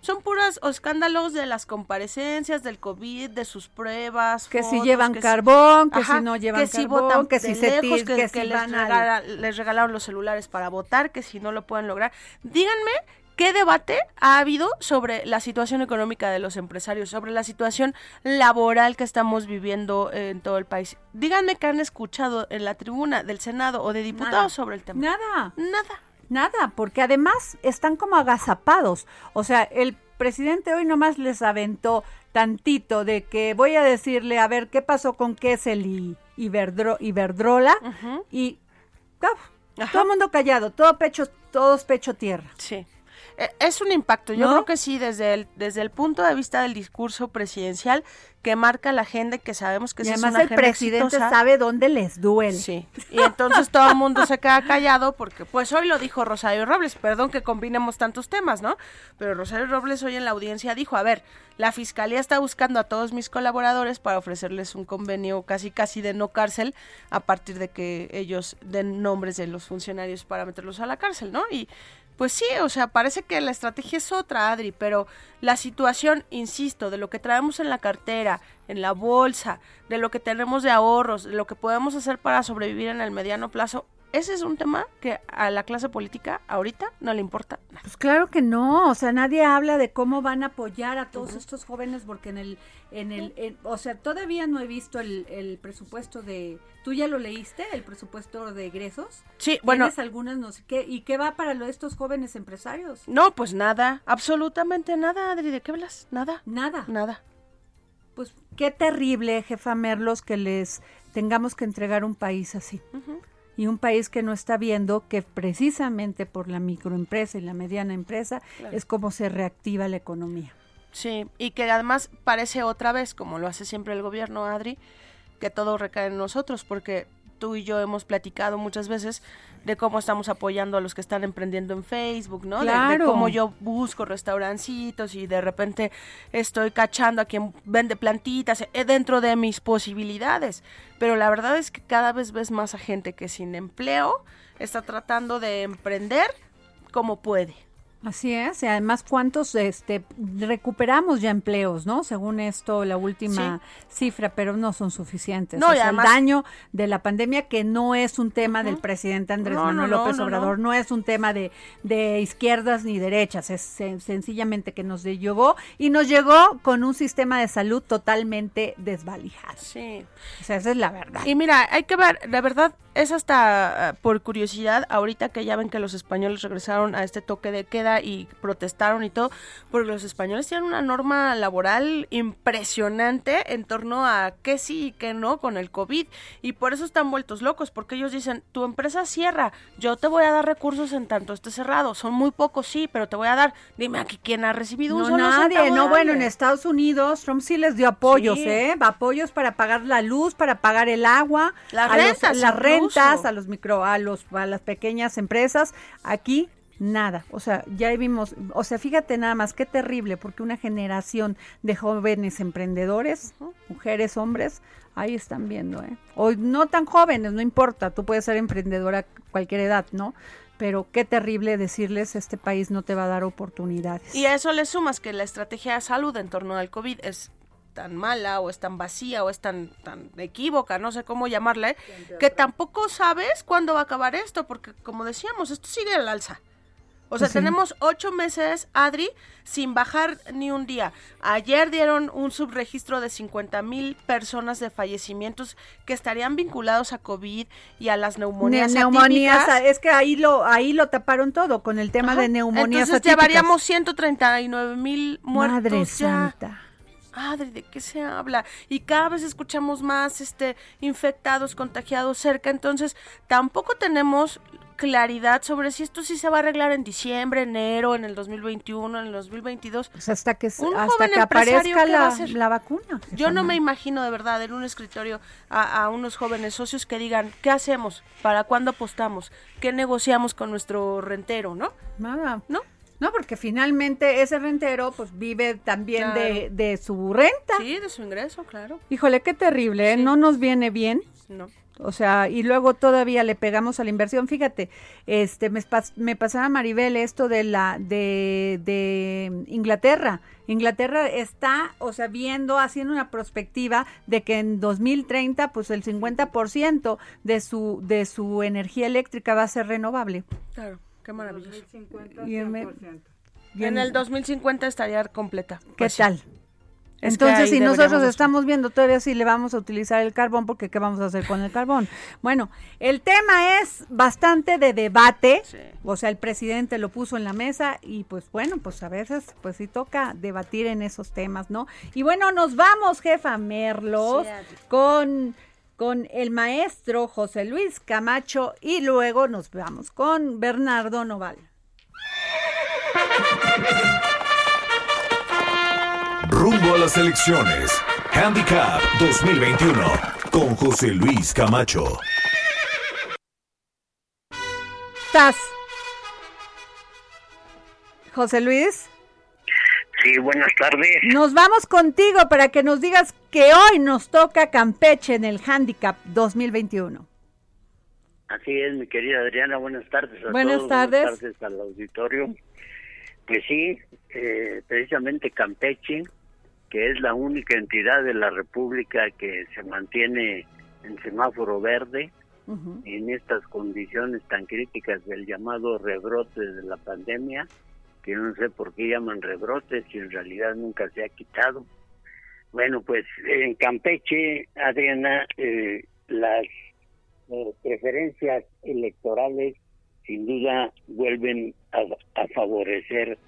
Son puras escándalos de las comparecencias, del COVID, de sus pruebas. Que si llevan que si- carbón, que Ajá, si no llevan que si carbón, votan que si se lejos, que, que si les, regala- les regalaron los celulares para votar, que si no lo pueden lograr. Díganme qué debate ha habido sobre la situación económica de los empresarios, sobre la situación laboral que estamos viviendo en todo el país. Díganme qué han escuchado en la tribuna del Senado o de diputados Nada. sobre el tema. Nada. Nada. Nada, porque además están como agazapados. O sea, el presidente hoy nomás les aventó tantito de que voy a decirle a ver qué pasó con Kessel y Iberdro- Iberdrola y todo el mundo callado, todo pecho, todos pecho tierra. Sí. E- Es un impacto. Yo ¿No? creo que sí, desde el, desde el punto de vista del discurso presidencial que marca la agenda y que sabemos que Y es además una el agenda presidente exitosa. sabe dónde les duele. Sí. Y entonces todo el mundo se queda callado porque, pues hoy lo dijo Rosario Robles, perdón que combinemos tantos temas, ¿no? Pero Rosario Robles hoy en la audiencia dijo, a ver, la fiscalía está buscando a todos mis colaboradores para ofrecerles un convenio casi casi de no cárcel a partir de que ellos den nombres de los funcionarios para meterlos a la cárcel, ¿no? Y pues sí, o sea, parece que la estrategia es otra, Adri, pero la situación, insisto, de lo que traemos en la cartera, en la bolsa, de lo que tenemos de ahorros, de lo que podemos hacer para sobrevivir en el mediano plazo, ese es un tema que a la clase política ahorita no le importa nada. Pues claro que no, o sea, nadie habla de cómo van a apoyar a todos estos jóvenes porque en el, en el, en- o sea, todavía no he visto el, el presupuesto de, ¿tú ya lo leíste? El presupuesto de egresos. Sí, bueno, ¿Tienes algunas no sé qué? ¿Y qué va para lo de estos jóvenes empresarios? no, pues nada, absolutamente nada, Adri, ¿de qué hablas? Nada, Nada. nada. Pues qué terrible, jefa Merlos, que les tengamos que entregar un país así. Y un país que no está viendo que precisamente por la microempresa y la mediana empresa es como se reactiva la economía. Sí, y que además parece otra vez, como lo hace siempre el gobierno, Adri, que todo recae en nosotros, porque tú y yo hemos platicado muchas veces de cómo estamos apoyando a los que están emprendiendo en Facebook, ¿no? De- De, cómo yo busco restaurancitos y de repente estoy cachando a quien vende plantitas eh, dentro de mis posibilidades. Pero la verdad es que cada vez ves más a gente que sin empleo está tratando de emprender como puede. Así es, y además cuántos este recuperamos ya empleos, ¿no? Según esto la última cifra, pero no son suficientes. No, o y sea, además- el daño de la pandemia que no es un tema del presidente Andrés No, Manuel no, López Obrador, no. es un tema de, de izquierdas ni derechas, es sen- sencillamente que nos llegó y nos llegó con un sistema de salud totalmente desvalijado. Sí. O sea, esa es la verdad. Y mira, hay que ver, la verdad es hasta ah, por curiosidad, ahorita que ya ven que los españoles regresaron a este toque de queda y protestaron y todo, porque los españoles tienen una norma laboral impresionante en torno a qué sí y qué no con el COVID. Y por eso están vueltos locos, porque ellos dicen, tu empresa cierra, yo te voy a dar recursos en tanto esté cerrado. Son muy pocos, sí, pero te voy a dar. Dime aquí quién ha recibido un No, solo nadie, centavo no, bueno, en? Estados Unidos Trump sí les dio apoyos, Sí. ¿eh? Apoyos para pagar la luz, para pagar el agua, Las a los- rentas las rentas, a los micro, a los, a las pequeñas empresas. Aquí nada, o sea, ya vimos, o sea, fíjate nada más qué terrible, porque una generación de jóvenes emprendedores, mujeres, hombres, ahí están viendo, ¿eh? O no tan jóvenes, no importa, tú puedes ser emprendedora a cualquier edad, ¿no? Pero qué terrible decirles, este país no te va a dar oportunidades. Y a eso le sumas que la estrategia de salud en torno al COVID es tan mala o es tan vacía o es tan, tan equívoca, no sé cómo llamarle, que tampoco sabes cuándo va a acabar esto, porque como decíamos, esto sigue al alza. O sea, sí. tenemos ocho meses, Adri, sin bajar ni un día. Ayer dieron un subregistro de 50 mil personas de fallecimientos que estarían vinculados a COVID y a las neumonías Ne- neumonías, atípicas. es que ahí lo ahí lo taparon todo con el tema Ajá. de neumonías. Entonces atípicas. llevaríamos 139 mil muertos Madre ya. santa. Madre, ¿de qué se habla? Y cada vez escuchamos más este infectados, contagiados cerca, entonces tampoco tenemos claridad sobre si esto sí se va a arreglar en diciembre, enero, en el 2021, en el 2022. Pues hasta que Un hasta joven que aparezca ¿qué va a la, la vacuna. Yo no me imagino de verdad en un escritorio a, a unos jóvenes socios que digan, ¿qué hacemos? ¿Para cuándo apostamos? ¿Qué negociamos con nuestro rentero? ¿No? Nada. ¿No? No, porque finalmente ese rentero pues vive también de, de su renta. Sí, de su ingreso, claro. Híjole, qué terrible, ¿eh? No nos viene bien. No. O sea, y luego todavía le pegamos a la inversión. Fíjate, este me, pas- me pasaba Maribel esto de la de, de Inglaterra. Inglaterra está, o sea, viendo, haciendo una perspectiva de que en 2030, pues el 50% de su de su energía eléctrica va a ser renovable. Claro, qué maravilloso. Y en, y En en- el 2050 estaría completa. ¿Qué Pues sí. tal? Es Entonces, si nosotros estamos viendo todavía si le vamos a utilizar el carbón, porque ¿qué vamos a hacer con el carbón? Bueno, el tema es bastante de debate, Sí. o sea, el presidente lo puso en la mesa y pues bueno, pues a veces pues sí toca debatir en esos temas, ¿no? Y bueno, nos vamos, jefa Merlos, Sí, con con el maestro José Luis Camacho y luego nos vamos con Bernardo Noval. Rumbo a las elecciones. Handicap 2021 con José Luis Camacho. ¿Estás? José Luis, Sí, buenas tardes. nos vamos contigo para que nos digas que hoy nos toca Campeche en el Handicap 2021. Así es, mi querida Adriana, buenas tardes a Buenas todos. tardes. Buenas tardes al auditorio. Pues sí, eh, precisamente Campeche, que es la única entidad de la República que se mantiene en semáforo verde en estas condiciones tan críticas del llamado rebrote de la pandemia, que no sé por qué llaman rebrote si en realidad nunca se ha quitado. Bueno, pues en Campeche, Adriana, eh, las eh, preferencias electorales sin duda vuelven a, a favorecer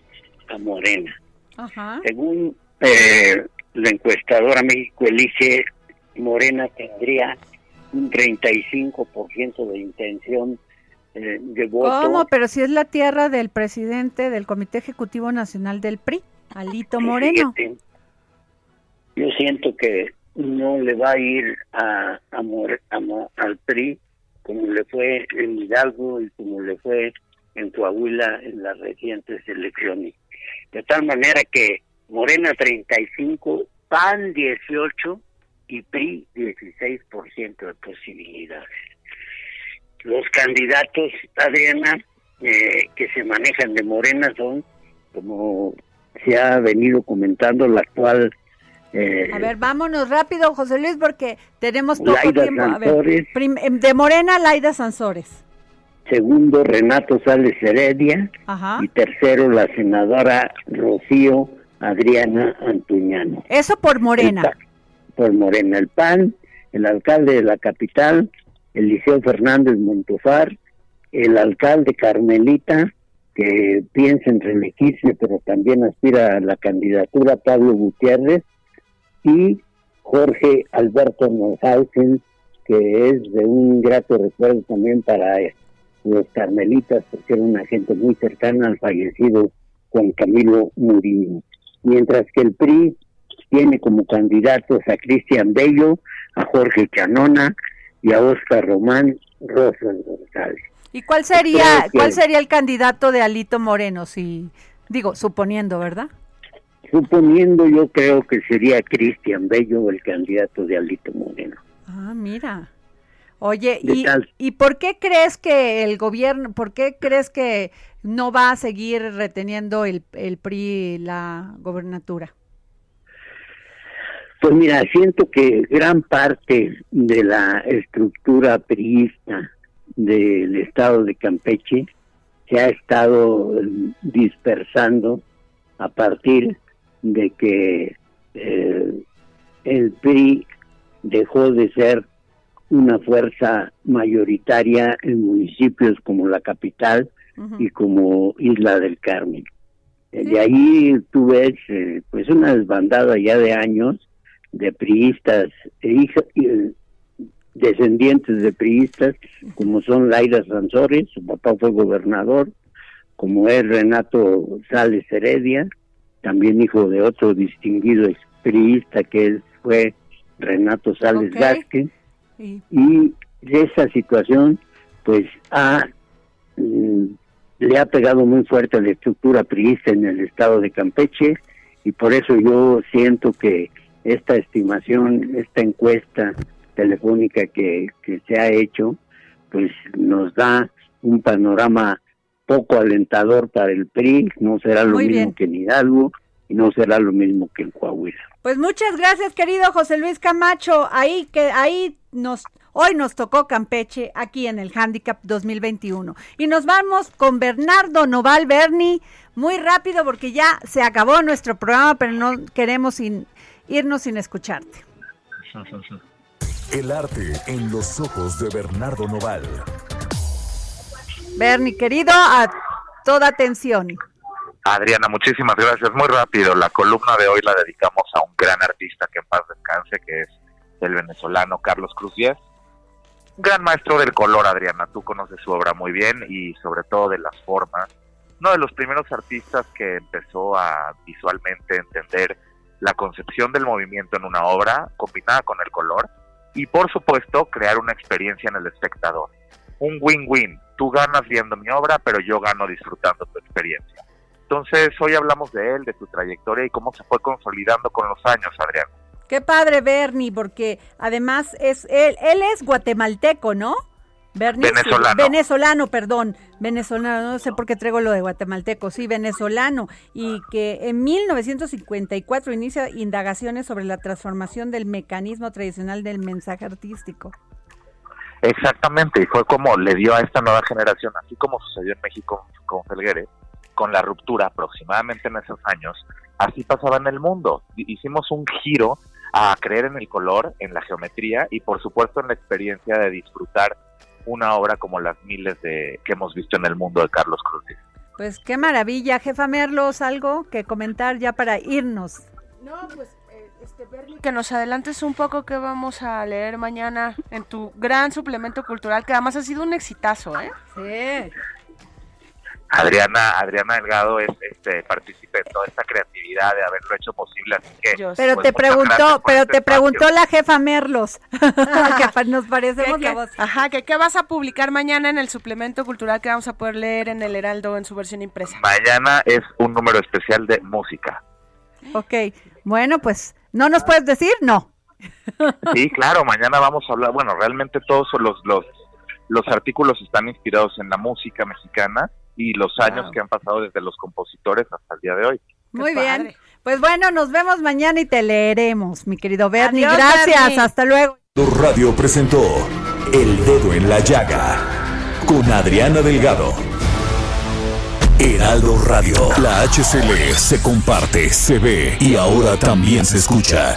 a Morena. Ajá. Según eh, la encuestadora México Elige, Morena tendría un 35% de intención eh, de voto. ¿Cómo? Pero si es la tierra del presidente del Comité Ejecutivo Nacional del PRI, Alito Moreno. Fíjate, yo siento que no le va a ir a, a More- a Mo- al PRI como le fue en Hidalgo y como le fue en Coahuila en las recientes elecciones. De tal manera que Morena 35, PAN 18 y PRI 16% de posibilidades. Los candidatos, Adriana, eh, que se manejan de Morena son, como se ha venido comentando, la actual eh, A ver, vámonos rápido, José Luis, porque tenemos poco Laida tiempo. A ver, Sansores. em, de Morena, Laida Sansores. segundo Renato Sales Heredia Ajá. y tercero la senadora Rocío Adriana Antuñano. Eso por Morena. Por Morena. El PAN, el alcalde de la capital, Eliseo Fernández Montofar, el alcalde Carmelita, que piensa en reelegirse, pero también aspira a la candidatura, Pablo Gutiérrez, y Jorge Alberto Neuhausen, que es de un grato recuerdo también para los carmelitas, porque era una gente muy cercana al fallecido Juan Camilo Murillo. Mientras que el PRI tiene como candidatos a Cristian Bello, a Jorge Chanona y a Oscar Román Rosas González. ¿Y cuál sería, cuál sería el candidato de Alito Moreno? Si, digo, suponiendo, ¿verdad? Suponiendo yo creo que sería Cristian Bello el candidato de Alito Moreno. Ah, mira. Oye, ¿Qué ¿y? ¿y por qué crees que el gobierno, por qué crees que no va a seguir reteniendo el, el PRI la gobernatura? Pues mira, siento que gran parte de la estructura priista del estado de Campeche se ha estado dispersando a partir de que eh, el PRI dejó de ser una fuerza mayoritaria en municipios como la capital y como Isla del Carmen. Eh, De ahí tú ves eh, pues una desbandada ya de años de priistas e hija- eh, descendientes de priistas como son Laira Sansores, su papá fue gobernador, como es Renato Sales Heredia, también hijo de otro distinguido priista que fue Renato Sales Ok. Vázquez Y- y esa situación pues ha mm, le ha pegado muy fuerte a la estructura priista en el estado de Campeche y por eso yo siento que esta estimación, esta encuesta telefónica que, que se ha hecho, pues nos da un panorama poco alentador para el PRI, no será lo Muy mismo bien. que en Hidalgo y no será lo mismo que en Coahuila. Pues muchas gracias, querido José Luis Camacho. Ahí que ahí nos hoy nos tocó Campeche aquí en el Handicap 2021 y nos vamos con Bernardo Noval Berni muy rápido porque ya se acabó nuestro programa, pero no queremos sin- irnos sin escucharte. El arte en los ojos de Bernardo Noval. Berni, querido, a toda atención. Adriana, muchísimas gracias. Muy rápido, la columna de hoy la dedicamos a un gran artista que en paz descanse, que es el venezolano Carlos Cruz. Un gran maestro del color, Adriana. Tú conoces su obra muy bien y sobre todo de las formas. uno de los primeros artistas que empezó a visualmente entender la concepción del movimiento en una obra combinada con el color y por supuesto crear una experiencia en el espectador. Un win-win, tú ganas viendo mi obra, pero yo gano disfrutando tu experiencia. Entonces hoy hablamos de él, de su trayectoria y cómo se fue consolidando con los años, Adrián. Qué padre, Bernie, porque además es él, él es guatemalteco, ¿no? Bernie, sí, Venezolano. venezolano, perdón, venezolano, no sé por qué traigo lo de guatemalteco, sí, venezolano, y que en 1954 inicia indagaciones sobre la transformación del mecanismo tradicional del mensaje artístico. Exactamente, y fue como le dio a esta nueva generación, así como sucedió en México con Felguere, con la ruptura aproximadamente en esos años, así pasaba en el mundo. Hi- Hicimos un giro a creer en el color, en la geometría y por supuesto en la experiencia de disfrutar una obra como las miles de que hemos visto en el mundo de Carlos Cruz. Pues qué maravilla, jefa Merlos, algo que comentar ya para irnos. No, pues, eh, este, Bernie, que nos adelantes un poco qué vamos a leer mañana en tu gran suplemento cultural, que además ha sido un exitazo, ¿eh? Sí. Adriana, Adriana Delgado es este partícipe de toda esta creatividad de haberlo hecho posible, así que Pero pues, te gracias preguntó, pero este te espacio. preguntó la jefa Merlos, que nos parecemos ¿Qué, la qué? voz. Ajá, que qué vas a publicar mañana en el suplemento cultural que vamos a poder leer en el Heraldo en su versión impresa. Mañana es un número especial de música. Ok, bueno, pues, ¿no nos puedes decir? No. Sí, claro, mañana vamos a hablar, bueno, realmente todos los, los, los artículos están inspirados en la música mexicana y los años Wow. que han pasado desde los compositores hasta el día de hoy. Muy bien. Pues bueno, nos vemos mañana y te leeremos, mi querido Bernie. Adiós, Gracias, Bernie. hasta luego. Radio presentó El Dedo en la Llaga con Adriana Delgado. Heraldo Radio. La HCL se comparte, se ve y ahora también se escucha.